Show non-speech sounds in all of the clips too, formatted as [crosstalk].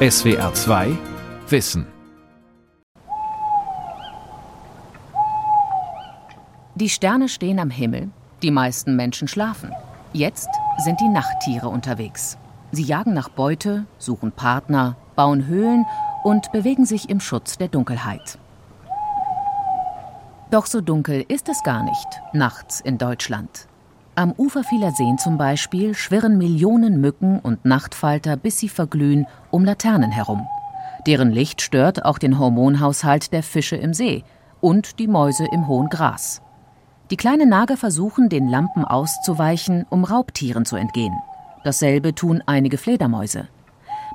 SWR 2 Wissen. Die Sterne stehen am Himmel, die meisten Menschen schlafen. Jetzt sind die Nachttiere unterwegs. Sie jagen nach Beute, suchen Partner, bauen Höhlen und bewegen sich im Schutz der Dunkelheit. Doch so dunkel ist es gar nicht, nachts in Deutschland. Am Ufer vieler Seen zum Beispiel schwirren Millionen Mücken und Nachtfalter, bis sie verglühen, um Laternen herum. Deren Licht stört auch den Hormonhaushalt der Fische im See und die Mäuse im hohen Gras. Die kleinen Nager versuchen, den Lampen auszuweichen, um Raubtieren zu entgehen. Dasselbe tun einige Fledermäuse.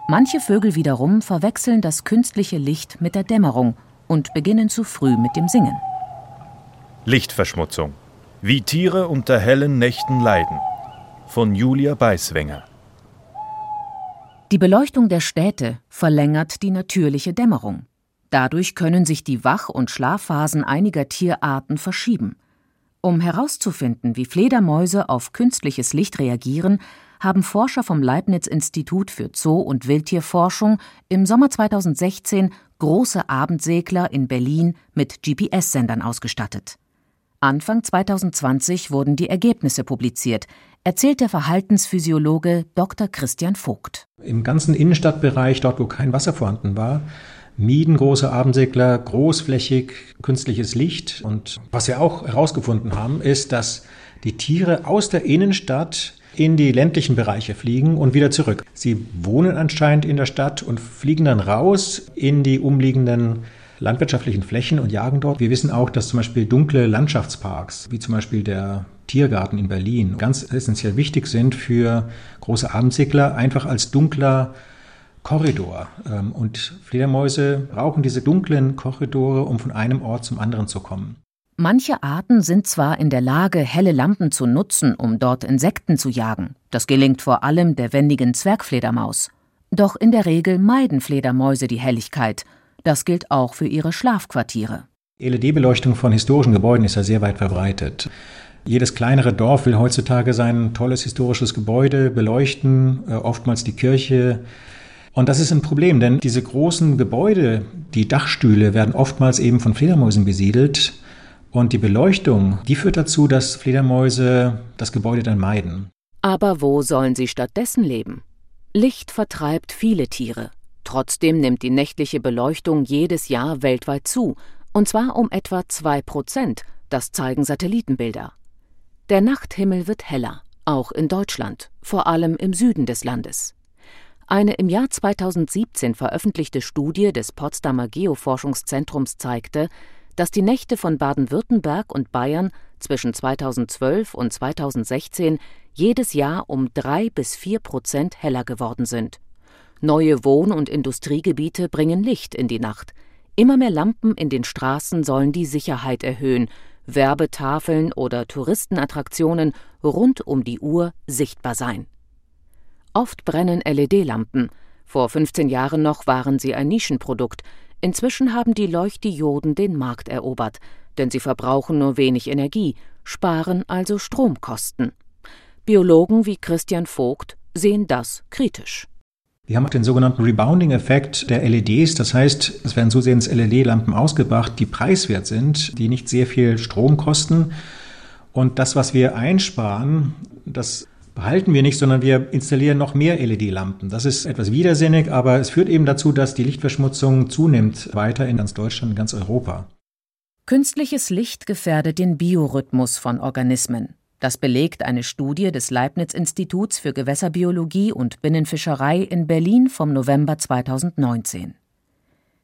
Manche Vögel wiederum verwechseln das künstliche Licht mit der Dämmerung und beginnen zu früh mit dem Singen. Lichtverschmutzung. Wie Tiere unter hellen Nächten leiden. Von Julia Beiswenger. Die Beleuchtung der Städte verlängert die natürliche Dämmerung. Dadurch können sich die Wach- und Schlafphasen einiger Tierarten verschieben. Um herauszufinden, wie Fledermäuse auf künstliches Licht reagieren, haben Forscher vom Leibniz-Institut für Zoo- und Wildtierforschung im Sommer 2016 große Abendsegler in Berlin mit GPS-Sendern ausgestattet. Anfang 2020 wurden die Ergebnisse publiziert, erzählt der Verhaltensphysiologe Dr. Christian Vogt. Im ganzen Innenstadtbereich, dort wo kein Wasser vorhanden war, mieden große Abendsegler großflächig künstliches Licht. Und was wir auch herausgefunden haben, ist, dass die Tiere aus der Innenstadt in die ländlichen Bereiche fliegen und wieder zurück. Sie wohnen anscheinend in der Stadt und fliegen dann raus in die umliegenden landwirtschaftlichen Flächen und jagen dort. Wir wissen auch, dass zum Beispiel dunkle Landschaftsparks, wie zum Beispiel der Tiergarten in Berlin, ganz essentiell wichtig sind für große Abendsegler, einfach als dunkler Korridor. Ähm, und Fledermäuse brauchen diese dunklen Korridore, um von einem Ort zum anderen zu kommen. Manche Arten sind zwar in der Lage, helle Lampen zu nutzen, um dort Insekten zu jagen. Das gelingt vor allem der wendigen Zwergfledermaus. Doch in der Regel meiden Fledermäuse die Helligkeit das gilt auch für ihre Schlafquartiere. LED-Beleuchtung von historischen Gebäuden ist ja sehr weit verbreitet. Jedes kleinere Dorf will heutzutage sein tolles historisches Gebäude beleuchten, äh, oftmals die Kirche. Und das ist ein Problem, denn diese großen Gebäude, die Dachstühle, werden oftmals eben von Fledermäusen besiedelt. Und die Beleuchtung, die führt dazu, dass Fledermäuse das Gebäude dann meiden. Aber wo sollen sie stattdessen leben? Licht vertreibt viele Tiere. Trotzdem nimmt die nächtliche Beleuchtung jedes Jahr weltweit zu, und zwar um etwa zwei Prozent, das zeigen Satellitenbilder. Der Nachthimmel wird heller, auch in Deutschland, vor allem im Süden des Landes. Eine im Jahr 2017 veröffentlichte Studie des Potsdamer Geoforschungszentrums zeigte, dass die Nächte von Baden-Württemberg und Bayern zwischen 2012 und 2016 jedes Jahr um drei bis vier Prozent heller geworden sind. Neue Wohn- und Industriegebiete bringen Licht in die Nacht. Immer mehr Lampen in den Straßen sollen die Sicherheit erhöhen, Werbetafeln oder Touristenattraktionen rund um die Uhr sichtbar sein. Oft brennen LED-Lampen. Vor 15 Jahren noch waren sie ein Nischenprodukt. Inzwischen haben die Leuchtdioden den Markt erobert, denn sie verbrauchen nur wenig Energie, sparen also Stromkosten. Biologen wie Christian Vogt sehen das kritisch. Wir haben auch den sogenannten Rebounding-Effekt der LEDs. Das heißt, es werden zusehends LED-Lampen ausgebracht, die preiswert sind, die nicht sehr viel Strom kosten. Und das, was wir einsparen, das behalten wir nicht, sondern wir installieren noch mehr LED-Lampen. Das ist etwas widersinnig, aber es führt eben dazu, dass die Lichtverschmutzung zunimmt, weiter in ganz Deutschland, in ganz Europa. Künstliches Licht gefährdet den Biorhythmus von Organismen. Das belegt eine Studie des Leibniz-Instituts für Gewässerbiologie und Binnenfischerei in Berlin vom November 2019.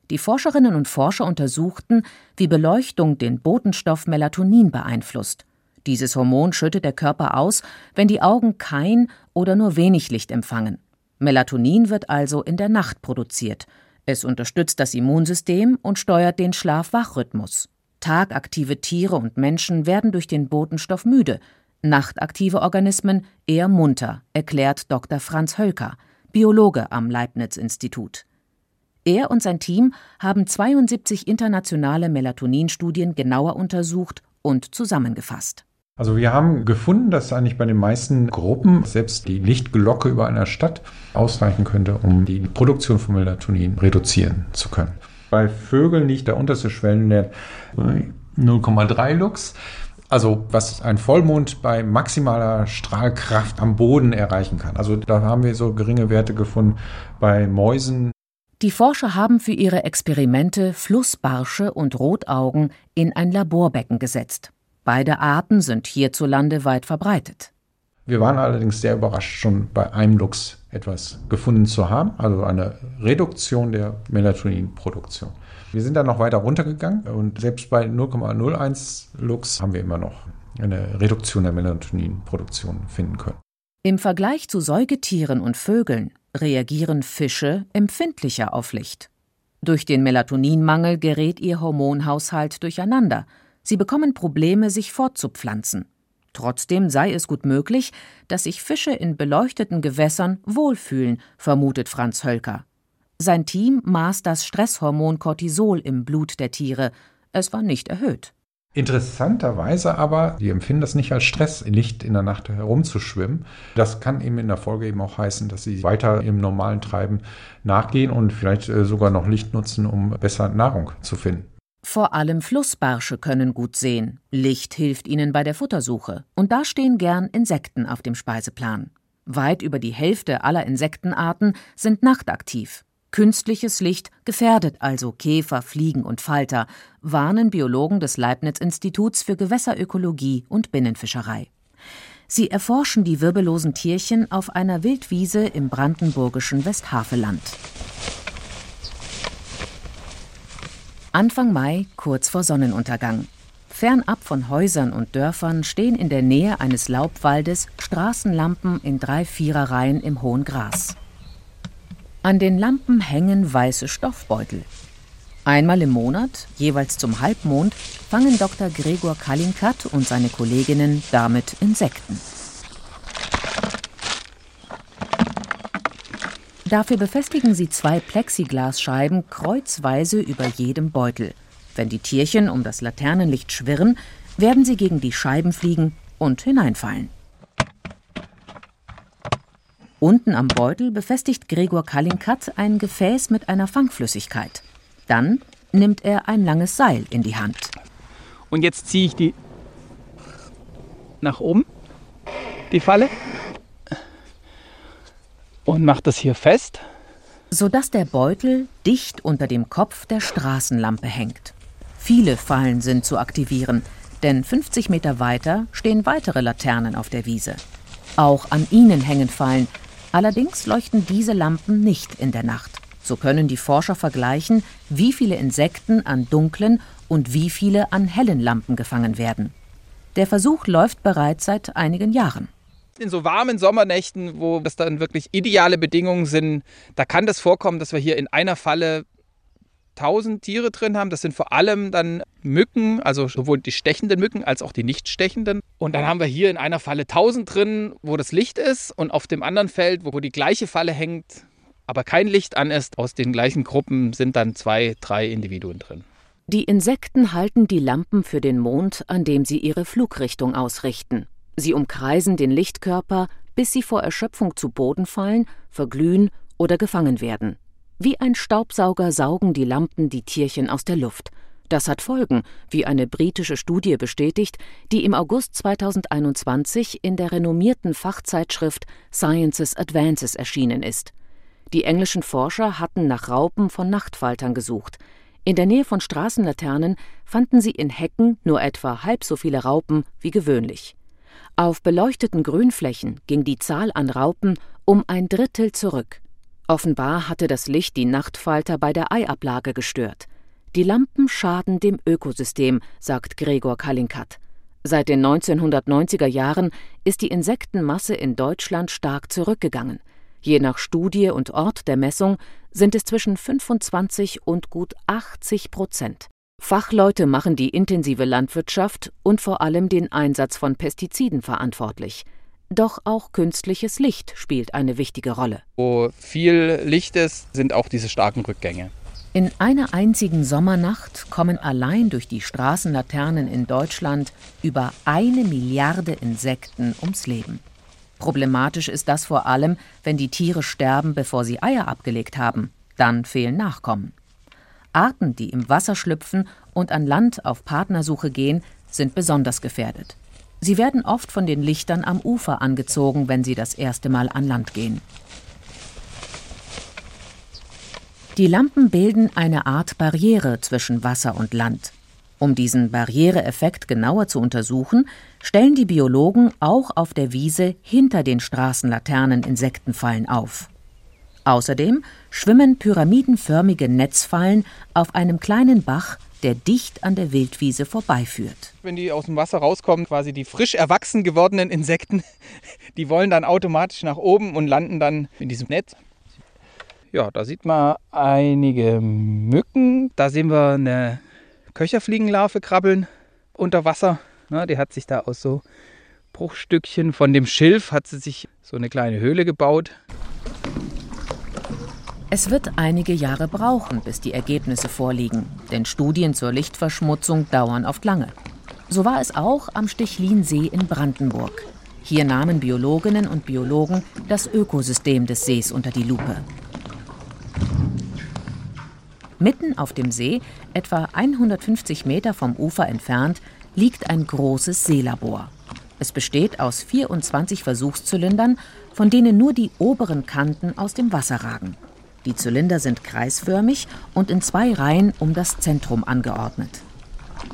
Die Forscherinnen und Forscher untersuchten, wie Beleuchtung den Botenstoff Melatonin beeinflusst. Dieses Hormon schüttet der Körper aus, wenn die Augen kein oder nur wenig Licht empfangen. Melatonin wird also in der Nacht produziert. Es unterstützt das Immunsystem und steuert den Schlaf-Wach-Rhythmus. Tagaktive Tiere und Menschen werden durch den Botenstoff müde, nachtaktive Organismen eher munter, erklärt Dr. Franz Hölker, Biologe am Leibniz-Institut. Er und sein Team haben 72 internationale Melatoninstudien genauer untersucht und zusammengefasst. Also wir haben gefunden, dass eigentlich bei den meisten Gruppen selbst die Lichtglocke über einer Stadt ausreichen könnte, um die Produktion von Melatonin reduzieren zu können. Bei Vögeln liegt der unterste Schwellenwert bei 0,3 Lux. Also was ein Vollmond bei maximaler Strahlkraft am Boden erreichen kann. Also da haben wir so geringe Werte gefunden bei Mäusen. Die Forscher haben für ihre Experimente Flussbarsche und Rotaugen in ein Laborbecken gesetzt. Beide Arten sind hierzulande weit verbreitet. Wir waren allerdings sehr überrascht, schon bei einem Luchs etwas gefunden zu haben, also eine Reduktion der Melatoninproduktion. Wir sind dann noch weiter runtergegangen und selbst bei 0,01 Lux haben wir immer noch eine Reduktion der Melatoninproduktion finden können. Im Vergleich zu Säugetieren und Vögeln reagieren Fische empfindlicher auf Licht. Durch den Melatoninmangel gerät ihr Hormonhaushalt durcheinander – Sie bekommen Probleme, sich fortzupflanzen. Trotzdem sei es gut möglich, dass sich Fische in beleuchteten Gewässern wohlfühlen, vermutet Franz Hölker. Sein Team maß das Stresshormon Cortisol im Blut der Tiere. Es war nicht erhöht. Interessanterweise aber, die empfinden das nicht als Stress, Licht in der Nacht herumzuschwimmen. Das kann eben in der Folge eben auch heißen, dass sie weiter im normalen Treiben nachgehen und vielleicht äh, sogar noch Licht nutzen, um besser Nahrung zu finden. Vor allem Flussbarsche können gut sehen. Licht hilft ihnen bei der Futtersuche. Und da stehen gern Insekten auf dem Speiseplan. Weit über die Hälfte aller Insektenarten sind nachtaktiv. Künstliches Licht gefährdet also Käfer, Fliegen und Falter, warnen Biologen des Leibniz-Instituts für Gewässerökologie und Binnenfischerei. Sie erforschen die wirbellosen Tierchen auf einer Wildwiese im brandenburgischen Westhaveland. Anfang Mai, kurz vor Sonnenuntergang. Fernab von Häusern und Dörfern stehen in der Nähe eines Laubwaldes Straßenlampen in drei Viererreihen im hohen Gras. An den Lampen hängen weiße Stoffbeutel. Einmal im Monat, jeweils zum Halbmond, fangen Dr. Gregor Kalinkat und seine Kolleginnen damit Insekten. Dafür befestigen sie zwei Plexiglasscheiben kreuzweise über jedem Beutel. Wenn die Tierchen um das Laternenlicht schwirren, werden sie gegen die Scheiben fliegen und hineinfallen. Unten am Beutel befestigt Gregor Kalinkat ein Gefäß mit einer Fangflüssigkeit. Dann nimmt er ein langes Seil in die Hand. Und jetzt ziehe ich die nach oben, die Falle und mache das hier fest. Sodass der Beutel dicht unter dem Kopf der Straßenlampe hängt. Viele Fallen sind zu aktivieren, denn 50 Meter weiter stehen weitere Laternen auf der Wiese. Auch an ihnen hängen Fallen, allerdings leuchten diese Lampen nicht in der Nacht. So können die Forscher vergleichen, wie viele Insekten an dunklen und wie viele an hellen Lampen gefangen werden. Der Versuch läuft bereits seit einigen Jahren in so warmen Sommernächten, wo das dann wirklich ideale Bedingungen sind, da kann das vorkommen, dass wir hier in einer Falle 1000 Tiere drin haben. Das sind vor allem dann Mücken, also sowohl die stechenden Mücken als auch die nicht stechenden. Und dann haben wir hier in einer Falle 1000 drin, wo das Licht ist und auf dem anderen Feld, wo die gleiche Falle hängt, aber kein Licht an ist, aus den gleichen Gruppen sind dann zwei, drei Individuen drin. Die Insekten halten die Lampen für den Mond, an dem sie ihre Flugrichtung ausrichten. Sie umkreisen den Lichtkörper, bis sie vor Erschöpfung zu Boden fallen, verglühen oder gefangen werden. Wie ein Staubsauger saugen die Lampen die Tierchen aus der Luft. Das hat Folgen, wie eine britische Studie bestätigt, die im August 2021 in der renommierten Fachzeitschrift Sciences Advances erschienen ist. Die englischen Forscher hatten nach Raupen von Nachtfaltern gesucht. In der Nähe von Straßenlaternen fanden sie in Hecken nur etwa halb so viele Raupen wie gewöhnlich. Auf beleuchteten Grünflächen ging die Zahl an Raupen um ein Drittel zurück. Offenbar hatte das Licht die Nachtfalter bei der Eiablage gestört. Die Lampen schaden dem Ökosystem, sagt Gregor Kalinkat. Seit den 1990er Jahren ist die Insektenmasse in Deutschland stark zurückgegangen. Je nach Studie und Ort der Messung sind es zwischen 25 und gut 80 Prozent. Fachleute machen die intensive Landwirtschaft und vor allem den Einsatz von Pestiziden verantwortlich. Doch auch künstliches Licht spielt eine wichtige Rolle. Wo viel Licht ist, sind auch diese starken Rückgänge. In einer einzigen Sommernacht kommen allein durch die Straßenlaternen in Deutschland über eine Milliarde Insekten ums Leben. Problematisch ist das vor allem, wenn die Tiere sterben, bevor sie Eier abgelegt haben. Dann fehlen Nachkommen. Arten, die im Wasser schlüpfen und an Land auf Partnersuche gehen, sind besonders gefährdet. Sie werden oft von den Lichtern am Ufer angezogen, wenn sie das erste Mal an Land gehen. Die Lampen bilden eine Art Barriere zwischen Wasser und Land. Um diesen Barriereeffekt genauer zu untersuchen, stellen die Biologen auch auf der Wiese hinter den Straßenlaternen Insektenfallen auf. Außerdem schwimmen pyramidenförmige Netzfallen auf einem kleinen Bach, der dicht an der Wildwiese vorbeiführt. Wenn die aus dem Wasser rauskommen, quasi die frisch erwachsen gewordenen Insekten, [laughs] die wollen dann automatisch nach oben und landen dann in diesem Netz. Ja, da sieht man einige Mücken. Da sehen wir eine Köcherfliegenlarve krabbeln unter Wasser. Na, die hat sich da aus so Bruchstückchen von dem Schilf hat sie sich so eine kleine Höhle gebaut. Es wird einige Jahre brauchen, bis die Ergebnisse vorliegen, denn Studien zur Lichtverschmutzung dauern oft lange. So war es auch am Stechlinsee in Brandenburg. Hier nahmen Biologinnen und Biologen das Ökosystem des Sees unter die Lupe. Mitten auf dem See, etwa 150 Meter vom Ufer entfernt, liegt ein großes Seelabor. Es besteht aus 24 Versuchszylindern, von denen nur die oberen Kanten aus dem Wasser ragen. Die Zylinder sind kreisförmig und in zwei Reihen um das Zentrum angeordnet.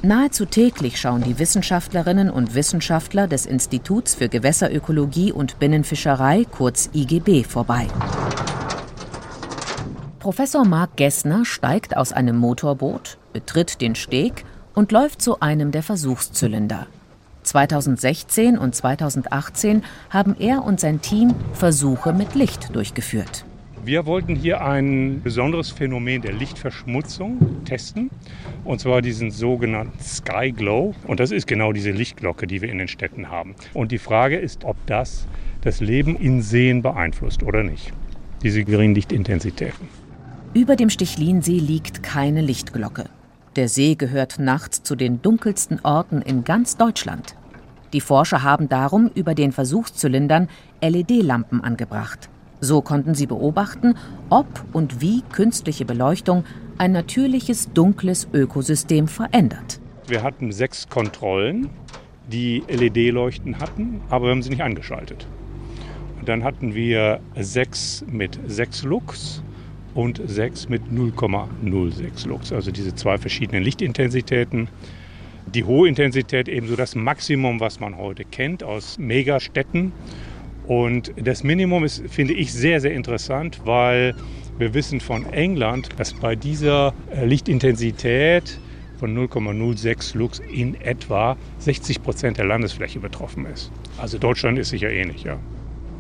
Nahezu täglich schauen die Wissenschaftlerinnen und Wissenschaftler des Instituts für Gewässerökologie und Binnenfischerei, kurz IGB, vorbei. Professor Marc Gessner steigt aus einem Motorboot, betritt den Steg und läuft zu einem der Versuchszylinder. 2016 und 2018 haben er und sein Team Versuche mit Licht durchgeführt. Wir wollten hier ein besonderes Phänomen der Lichtverschmutzung testen, und zwar diesen sogenannten Sky Glow. Und das ist genau diese Lichtglocke, die wir in den Städten haben. Und die Frage ist, ob das das Leben in Seen beeinflusst oder nicht, diese geringen Lichtintensitäten. Über dem Stichlinsee liegt keine Lichtglocke. Der See gehört nachts zu den dunkelsten Orten in ganz Deutschland. Die Forscher haben darum über den Versuchszylindern LED-Lampen angebracht. So konnten sie beobachten, ob und wie künstliche Beleuchtung ein natürliches dunkles Ökosystem verändert. Wir hatten sechs Kontrollen, die LED-Leuchten hatten, aber wir haben sie nicht angeschaltet. Und dann hatten wir sechs mit sechs Lux und 6 mit 0,06 Lux. Also diese zwei verschiedenen Lichtintensitäten. Die hohe Intensität ebenso das Maximum, was man heute kennt aus Megastädten. Und das Minimum ist, finde ich, sehr, sehr interessant, weil wir wissen von England, dass bei dieser äh, Lichtintensität von 0,06 Lux in etwa 60 Prozent der Landesfläche betroffen ist. Also Deutschland ist sicher ähnlich, ja.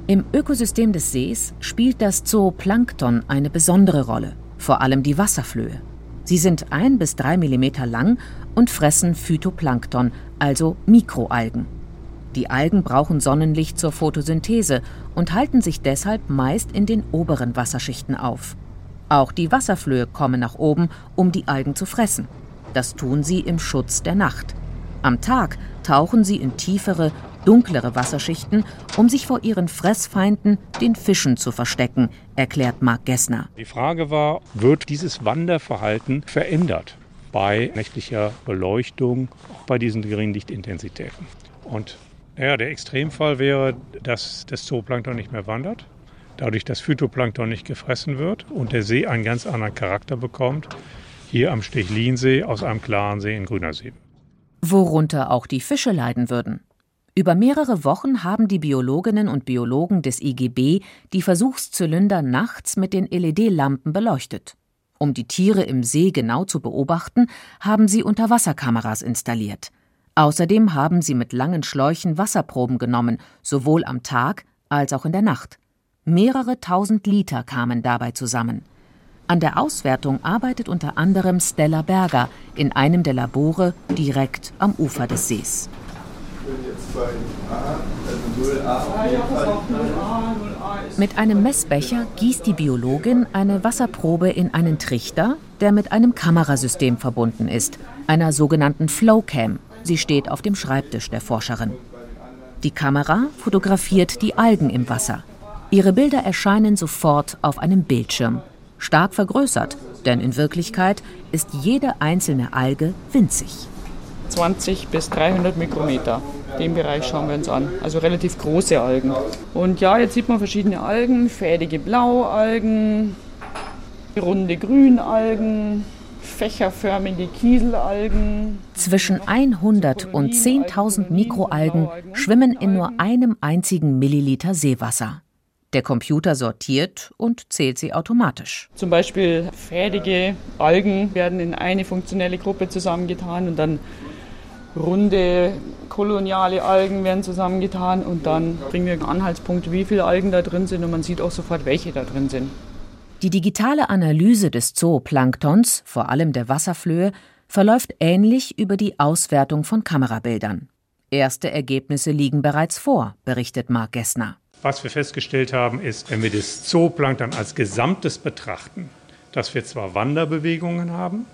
Im Ökosystem des Sees spielt das Zooplankton eine besondere Rolle, vor allem die Wasserflöhe. Sie sind ein bis drei Millimeter lang und fressen Phytoplankton, also Mikroalgen. Die Algen brauchen Sonnenlicht zur Photosynthese und halten sich deshalb meist in den oberen Wasserschichten auf. Auch die Wasserflöhe kommen nach oben, um die Algen zu fressen. Das tun sie im Schutz der Nacht. Am Tag tauchen sie in tiefere, dunklere Wasserschichten, um sich vor ihren Fressfeinden, den Fischen, zu verstecken, erklärt Marc Gessner. Die Frage war, wird dieses Wanderverhalten verändert bei nächtlicher Beleuchtung, auch bei diesen geringen Lichtintensitäten? Und ja, der Extremfall wäre, dass das Zooplankton nicht mehr wandert, dadurch das Phytoplankton nicht gefressen wird und der See einen ganz anderen Charakter bekommt, hier am Stechlinsee aus einem klaren See in grüner See. Worunter auch die Fische leiden würden. Über mehrere Wochen haben die Biologinnen und Biologen des IGB die Versuchszylinder nachts mit den LED-Lampen beleuchtet. Um die Tiere im See genau zu beobachten, haben sie Unterwasserkameras installiert. Außerdem haben sie mit langen Schläuchen Wasserproben genommen, sowohl am Tag als auch in der Nacht. Mehrere tausend Liter kamen dabei zusammen. An der Auswertung arbeitet unter anderem Stella Berger in einem der Labore direkt am Ufer des Sees. Mit einem Messbecher gießt die Biologin eine Wasserprobe in einen Trichter, der mit einem Kamerasystem verbunden ist, einer sogenannten Flowcam. Sie steht auf dem Schreibtisch der Forscherin. Die Kamera fotografiert die Algen im Wasser. Ihre Bilder erscheinen sofort auf einem Bildschirm, stark vergrößert, denn in Wirklichkeit ist jede einzelne Alge winzig. 20 bis 300 Mikrometer. Den Bereich schauen wir uns an. Also relativ große Algen. Und ja, jetzt sieht man verschiedene Algen: fädige Blaualgen, runde Grünalgen, fächerförmige Kieselalgen. Zwischen 100 und 10.000 Mikroalgen schwimmen in nur einem einzigen Milliliter Seewasser. Der Computer sortiert und zählt sie automatisch. Zum Beispiel fädige Algen werden in eine funktionelle Gruppe zusammengetan und dann runde koloniale Algen werden zusammengetan und dann bringen wir Anhaltspunkte, wie viele Algen da drin sind und man sieht auch sofort, welche da drin sind. Die digitale Analyse des Zooplanktons, vor allem der Wasserflöhe, verläuft ähnlich über die Auswertung von Kamerabildern. Erste Ergebnisse liegen bereits vor, berichtet Mark Gessner. Was wir festgestellt haben, ist, wenn wir das Zooplankton als Gesamtes betrachten, dass wir zwar Wanderbewegungen haben,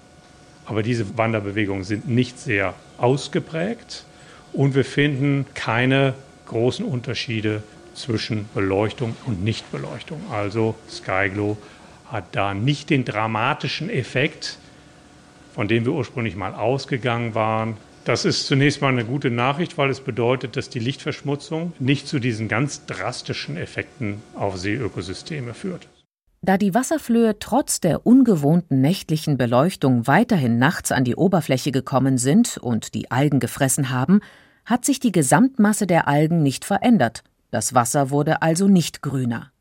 aber diese Wanderbewegungen sind nicht sehr ausgeprägt und wir finden keine großen Unterschiede zwischen Beleuchtung und Nichtbeleuchtung. Also Skyglow hat da nicht den dramatischen Effekt, von dem wir ursprünglich mal ausgegangen waren. Das ist zunächst mal eine gute Nachricht, weil es bedeutet, dass die Lichtverschmutzung nicht zu diesen ganz drastischen Effekten auf Seeökosysteme führt. Da die Wasserflöhe trotz der ungewohnten nächtlichen Beleuchtung weiterhin nachts an die Oberfläche gekommen sind und die Algen gefressen haben, hat sich die Gesamtmasse der Algen nicht verändert, das Wasser wurde also nicht grüner.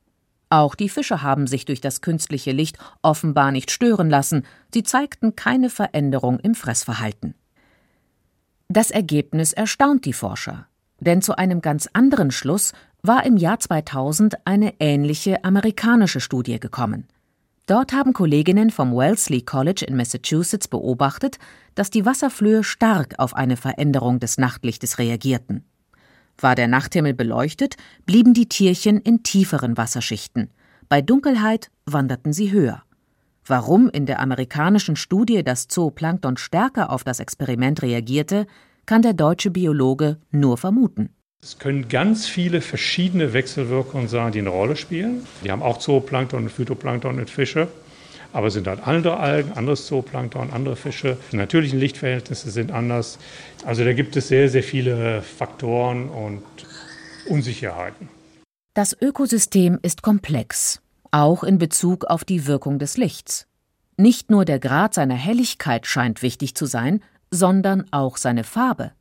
Auch die Fische haben sich durch das künstliche Licht offenbar nicht stören lassen, sie zeigten keine Veränderung im Fressverhalten. Das Ergebnis erstaunt die Forscher, denn zu einem ganz anderen Schluss war im Jahr 2000 eine ähnliche amerikanische Studie gekommen. Dort haben Kolleginnen vom Wellesley College in Massachusetts beobachtet, dass die Wasserflöhe stark auf eine Veränderung des Nachtlichtes reagierten. War der Nachthimmel beleuchtet, blieben die Tierchen in tieferen Wasserschichten. Bei Dunkelheit wanderten sie höher. Warum in der amerikanischen Studie das Zooplankton stärker auf das Experiment reagierte, kann der deutsche Biologe nur vermuten. Es können ganz viele verschiedene Wechselwirkungen sein, die eine Rolle spielen. Die haben auch Zooplankton und Phytoplankton und Fische. Aber sind halt andere Algen, anderes Zooplankton, andere Fische. Die natürlichen Lichtverhältnisse sind anders. Also da gibt es sehr, sehr viele Faktoren und Unsicherheiten. Das Ökosystem ist komplex, auch in Bezug auf die Wirkung des Lichts. Nicht nur der Grad seiner Helligkeit scheint wichtig zu sein, sondern auch seine Farbe.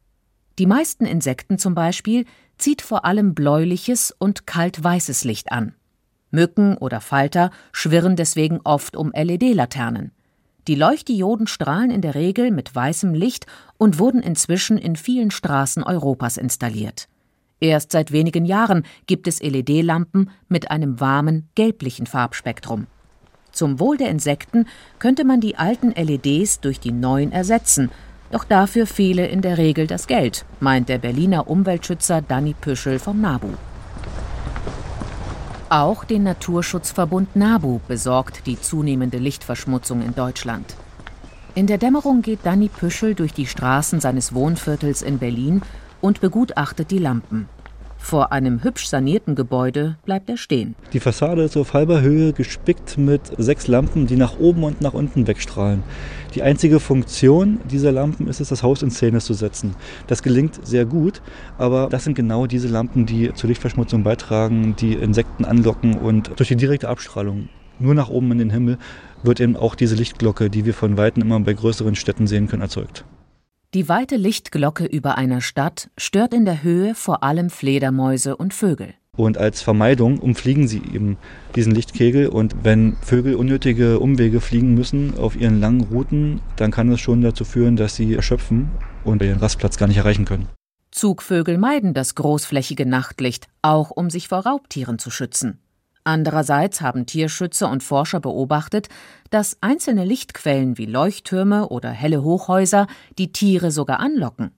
Die meisten Insekten zum Beispiel zieht vor allem bläuliches und kaltweißes Licht an. Mücken oder Falter schwirren deswegen oft um LED-Laternen. Die Leuchtdioden strahlen in der Regel mit weißem Licht und wurden inzwischen in vielen Straßen Europas installiert. Erst seit wenigen Jahren gibt es LED-Lampen mit einem warmen, gelblichen Farbspektrum. Zum Wohl der Insekten könnte man die alten LEDs durch die neuen ersetzen doch dafür fehle in der Regel das Geld, meint der Berliner Umweltschützer Danny Püschel vom NABU. Auch den Naturschutzverbund NABU besorgt die zunehmende Lichtverschmutzung in Deutschland. In der Dämmerung geht Danny Püschel durch die Straßen seines Wohnviertels in Berlin und begutachtet die Lampen. Vor einem hübsch sanierten Gebäude bleibt er stehen. Die Fassade ist auf halber Höhe gespickt mit sechs Lampen, die nach oben und nach unten wegstrahlen. Die einzige Funktion dieser Lampen ist es, das Haus in Szene zu setzen. Das gelingt sehr gut, aber das sind genau diese Lampen, die zur Lichtverschmutzung beitragen, die Insekten anlocken und durch die direkte Abstrahlung nur nach oben in den Himmel wird eben auch diese Lichtglocke, die wir von Weitem immer bei größeren Städten sehen können, erzeugt. Die weite Lichtglocke über einer Stadt stört in der Höhe vor allem Fledermäuse und Vögel. Und als Vermeidung umfliegen sie eben diesen Lichtkegel. Und wenn Vögel unnötige Umwege fliegen müssen auf ihren langen Routen, dann kann es schon dazu führen, dass sie erschöpfen und ihren Rastplatz gar nicht erreichen können. Zugvögel meiden das großflächige Nachtlicht, auch um sich vor Raubtieren zu schützen. Andererseits haben Tierschützer und Forscher beobachtet, dass einzelne Lichtquellen wie Leuchttürme oder helle Hochhäuser die Tiere sogar anlocken.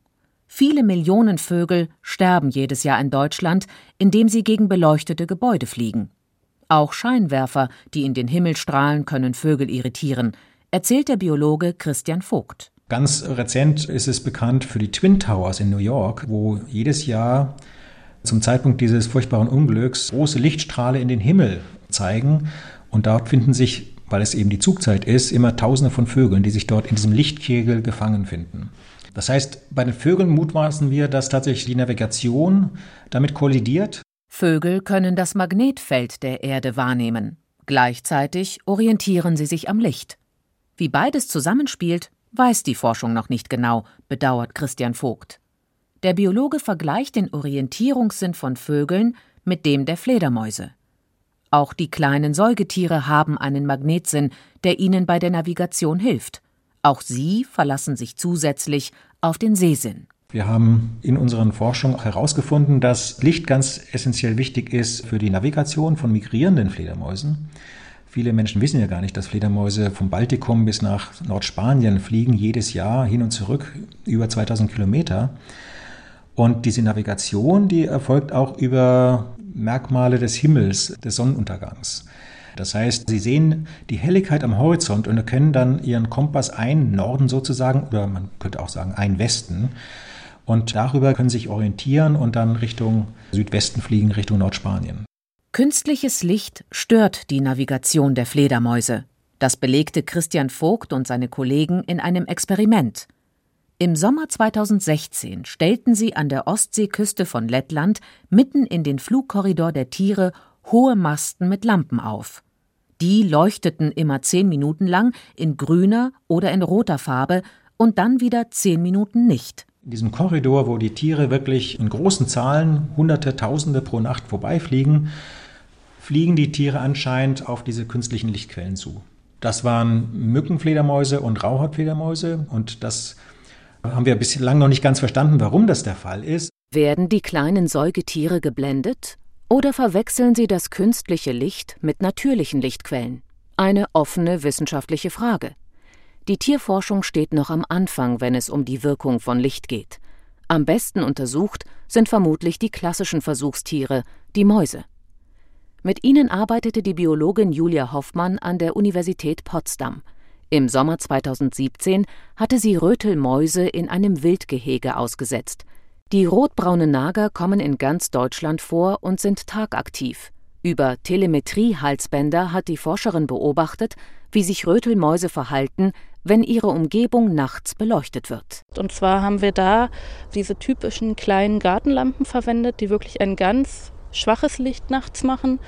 Viele Millionen Vögel sterben jedes Jahr in Deutschland, indem sie gegen beleuchtete Gebäude fliegen. Auch Scheinwerfer, die in den Himmel strahlen, können Vögel irritieren. erzählt der Biologe Christian Vogt. Ganz rezent ist es bekannt für die Twin Towers in New York, wo jedes Jahr zum Zeitpunkt dieses furchtbaren Unglücks große Lichtstrahle in den Himmel zeigen. Und dort finden sich, weil es eben die Zugzeit ist, immer Tausende von Vögeln, die sich dort in diesem Lichtkegel gefangen finden. Das heißt, bei den Vögeln mutmaßen wir, dass tatsächlich die Navigation damit kollidiert. Vögel können das Magnetfeld der Erde wahrnehmen. Gleichzeitig orientieren sie sich am Licht. Wie beides zusammenspielt, weiß die Forschung noch nicht genau, bedauert Christian Vogt. Der Biologe vergleicht den Orientierungssinn von Vögeln mit dem der Fledermäuse. Auch die kleinen Säugetiere haben einen Magnetsinn, der ihnen bei der Navigation hilft. Auch sie verlassen sich zusätzlich auf den Sehsinn. Wir haben in unseren Forschungen herausgefunden, dass Licht ganz essentiell wichtig ist für die Navigation von migrierenden Fledermäusen. Viele Menschen wissen ja gar nicht, dass Fledermäuse vom Baltikum bis nach Nordspanien fliegen, jedes Jahr hin und zurück über 2000 Kilometer. Und diese Navigation, die erfolgt auch über Merkmale des Himmels, des Sonnenuntergangs. Das heißt, sie sehen die Helligkeit am Horizont und erkennen dann ihren Kompass ein Norden sozusagen, oder man könnte auch sagen ein Westen. Und darüber können sie sich orientieren und dann Richtung Südwesten fliegen, Richtung Nordspanien. Künstliches Licht stört die Navigation der Fledermäuse. Das belegte Christian Vogt und seine Kollegen in einem Experiment. Im Sommer 2016 stellten sie an der Ostseeküste von Lettland mitten in den Flugkorridor der Tiere hohe Masten mit Lampen auf. Die leuchteten immer zehn Minuten lang in grüner oder in roter Farbe und dann wieder zehn Minuten nicht. In diesem Korridor, wo die Tiere wirklich in großen Zahlen, Hunderte, Tausende pro Nacht vorbeifliegen, fliegen die Tiere anscheinend auf diese künstlichen Lichtquellen zu. Das waren Mückenfledermäuse und Rauhautfledermäuse und das haben wir bislang noch nicht ganz verstanden, warum das der Fall ist. Werden die kleinen Säugetiere geblendet oder verwechseln sie das künstliche Licht mit natürlichen Lichtquellen? Eine offene wissenschaftliche Frage. Die Tierforschung steht noch am Anfang, wenn es um die Wirkung von Licht geht. Am besten untersucht sind vermutlich die klassischen Versuchstiere, die Mäuse. Mit ihnen arbeitete die Biologin Julia Hoffmann an der Universität Potsdam. Im Sommer 2017 hatte sie Rötelmäuse in einem Wildgehege ausgesetzt. Die rotbraunen Nager kommen in ganz Deutschland vor und sind tagaktiv. Über Telemetrie-Halsbänder hat die Forscherin beobachtet, wie sich Rötelmäuse verhalten, wenn ihre Umgebung nachts beleuchtet wird. Und zwar haben wir da diese typischen kleinen Gartenlampen verwendet, die wirklich ein ganz schwaches Licht nachts machen.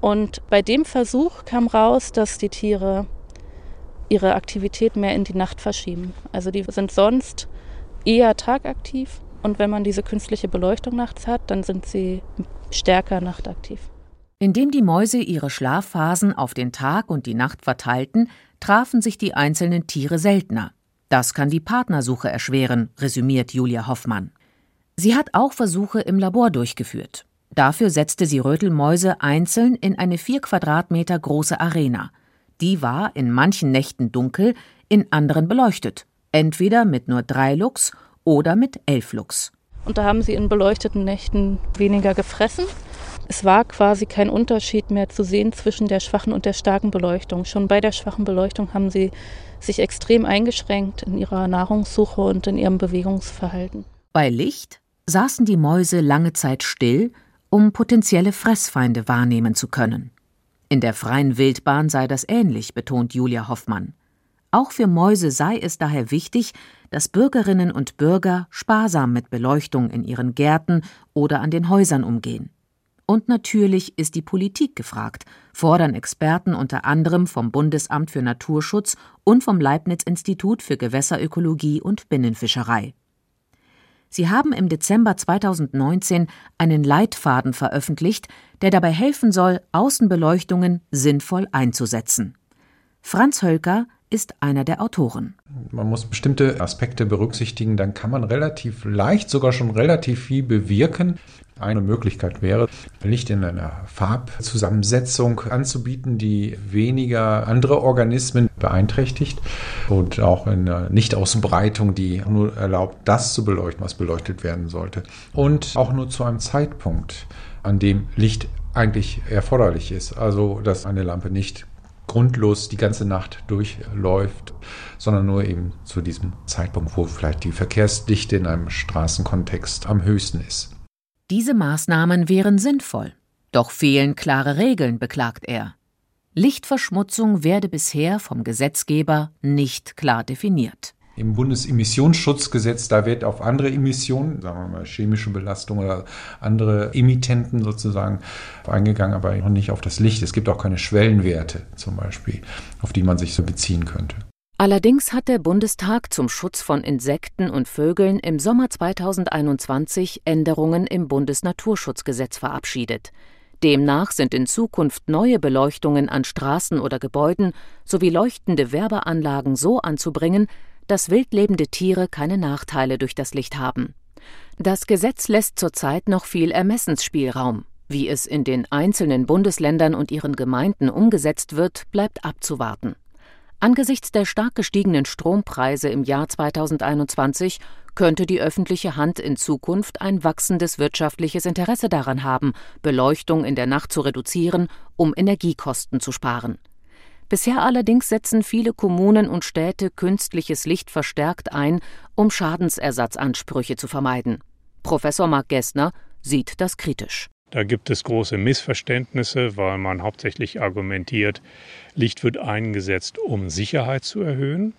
Und bei dem Versuch kam raus, dass die Tiere ihre Aktivität mehr in die Nacht verschieben. Also die sind sonst eher tagaktiv und wenn man diese künstliche Beleuchtung nachts hat, dann sind sie stärker nachtaktiv. Indem die Mäuse ihre Schlafphasen auf den Tag und die Nacht verteilten, trafen sich die einzelnen Tiere seltener. Das kann die Partnersuche erschweren, resümiert Julia Hoffmann. Sie hat auch Versuche im Labor durchgeführt. Dafür setzte sie Rötelmäuse einzeln in eine vier Quadratmeter große Arena. Die war in manchen Nächten dunkel, in anderen beleuchtet, entweder mit nur drei Lux oder mit elf Lux. Und da haben sie in beleuchteten Nächten weniger gefressen es war quasi kein Unterschied mehr zu sehen zwischen der schwachen und der starken Beleuchtung. Schon bei der schwachen Beleuchtung haben sie sich extrem eingeschränkt in ihrer Nahrungssuche und in ihrem Bewegungsverhalten. Bei Licht saßen die Mäuse lange Zeit still, um potenzielle Fressfeinde wahrnehmen zu können. In der freien Wildbahn sei das ähnlich, betont Julia Hoffmann. Auch für Mäuse sei es daher wichtig, dass Bürgerinnen und Bürger sparsam mit Beleuchtung in ihren Gärten oder an den Häusern umgehen. Und natürlich ist die Politik gefragt, fordern Experten unter anderem vom Bundesamt für Naturschutz und vom Leibniz-Institut für Gewässerökologie und Binnenfischerei. Sie haben im Dezember 2019 einen Leitfaden veröffentlicht, der dabei helfen soll, Außenbeleuchtungen sinnvoll einzusetzen. Franz Hölker ist einer der Autoren. Man muss bestimmte Aspekte berücksichtigen, dann kann man relativ leicht, sogar schon relativ viel bewirken. Eine Möglichkeit wäre, Licht in einer Farbzusammensetzung anzubieten, die weniger andere Organismen beeinträchtigt und auch in einer Nichtausbreitung, die nur erlaubt, das zu beleuchten, was beleuchtet werden sollte. Und auch nur zu einem Zeitpunkt, an dem Licht eigentlich erforderlich ist. Also, dass eine Lampe nicht grundlos die ganze Nacht durchläuft, sondern nur eben zu diesem Zeitpunkt, wo vielleicht die Verkehrsdichte in einem Straßenkontext am höchsten ist. Diese Maßnahmen wären sinnvoll, doch fehlen klare Regeln, beklagt er. Lichtverschmutzung werde bisher vom Gesetzgeber nicht klar definiert. Im Bundesemissionsschutzgesetz, da wird auf andere Emissionen, sagen wir mal chemische Belastung oder andere Emittenten sozusagen eingegangen, aber noch nicht auf das Licht. Es gibt auch keine Schwellenwerte zum Beispiel, auf die man sich so beziehen könnte. Allerdings hat der Bundestag zum Schutz von Insekten und Vögeln im Sommer 2021 Änderungen im Bundesnaturschutzgesetz verabschiedet. Demnach sind in Zukunft neue Beleuchtungen an Straßen oder Gebäuden sowie leuchtende Werbeanlagen so anzubringen, dass wildlebende Tiere keine Nachteile durch das Licht haben. Das Gesetz lässt zurzeit noch viel Ermessensspielraum. Wie es in den einzelnen Bundesländern und ihren Gemeinden umgesetzt wird, bleibt abzuwarten. Angesichts der stark gestiegenen Strompreise im Jahr 2021 könnte die öffentliche Hand in Zukunft ein wachsendes wirtschaftliches Interesse daran haben, Beleuchtung in der Nacht zu reduzieren, um Energiekosten zu sparen. Bisher allerdings setzen viele Kommunen und Städte künstliches Licht verstärkt ein, um Schadensersatzansprüche zu vermeiden. Professor Marc Gessner sieht das kritisch. Da gibt es große Missverständnisse, weil man hauptsächlich argumentiert, Licht wird eingesetzt, um Sicherheit zu erhöhen.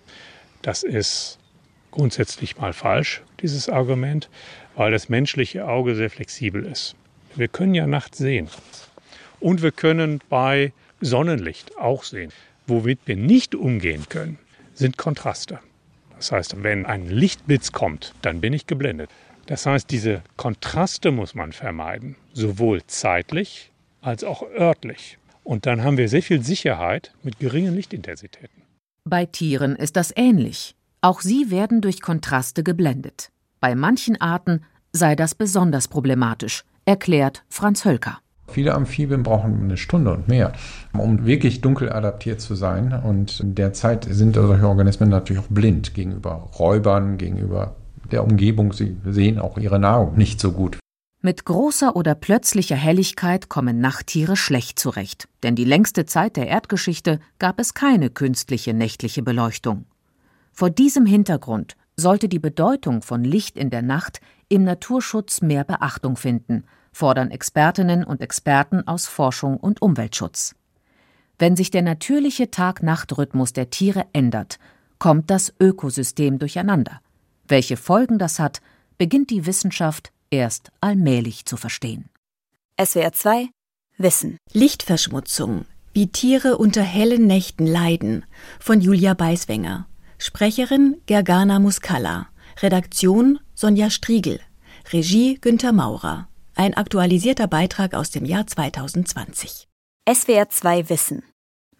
Das ist grundsätzlich mal falsch, dieses Argument, weil das menschliche Auge sehr flexibel ist. Wir können ja nachts sehen. Und wir können bei Sonnenlicht auch sehen. Womit wir nicht umgehen können, sind Kontraste. Das heißt, wenn ein Lichtblitz kommt, dann bin ich geblendet. Das heißt, diese Kontraste muss man vermeiden, sowohl zeitlich als auch örtlich. Und dann haben wir sehr viel Sicherheit mit geringen Lichtintensitäten. Bei Tieren ist das ähnlich. Auch sie werden durch Kontraste geblendet. Bei manchen Arten sei das besonders problematisch, erklärt Franz Hölker. Viele Amphibien brauchen eine Stunde und mehr, um wirklich dunkel adaptiert zu sein. Und in der Zeit sind solche Organismen natürlich auch blind gegenüber Räubern, gegenüber der Umgebung. Sie sehen auch ihre Nahrung nicht so gut. Mit großer oder plötzlicher Helligkeit kommen Nachttiere schlecht zurecht, denn die längste Zeit der Erdgeschichte gab es keine künstliche nächtliche Beleuchtung. Vor diesem Hintergrund sollte die Bedeutung von Licht in der Nacht im Naturschutz mehr Beachtung finden fordern Expertinnen und Experten aus Forschung und Umweltschutz. Wenn sich der natürliche Tag-Nacht-Rhythmus der Tiere ändert, kommt das Ökosystem durcheinander. Welche Folgen das hat, beginnt die Wissenschaft erst allmählich zu verstehen. SWR 2 Wissen. Lichtverschmutzung. Wie Tiere unter hellen Nächten leiden. Von Julia Beiswenger. Sprecherin Gergana Muscala. Redaktion Sonja Striegel. Regie Günter Maurer. Ein aktualisierter Beitrag aus dem Jahr 2020. SWR 2 Wissen.